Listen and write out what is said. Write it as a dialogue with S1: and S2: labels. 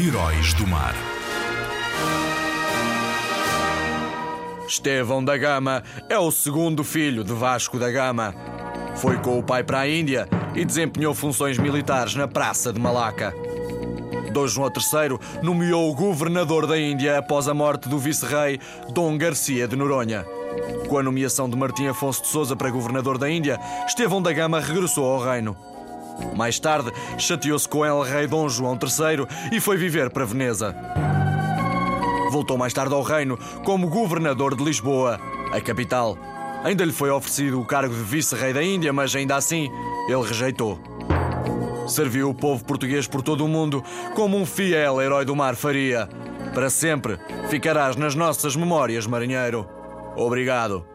S1: Heróis do Mar.
S2: Estevão da Gama é o segundo filho de Vasco da Gama. Foi com o pai para a Índia e desempenhou funções militares na Praça de Malaca. Dom João III nomeou o governador da Índia após a morte do vice-rei Dom Garcia de Noronha. Com a nomeação de Martim Afonso de Souza para governador da Índia, Estevão da Gama regressou ao reino. Mais tarde, chateou-se com El Rei Dom João III e foi viver para Veneza. Voltou mais tarde ao reino como governador de Lisboa, a capital. Ainda lhe foi oferecido o cargo de vice-rei da Índia, mas ainda assim ele rejeitou. Serviu o povo português por todo o mundo como um fiel herói do mar faria. Para sempre ficarás nas nossas memórias, marinheiro. Obrigado.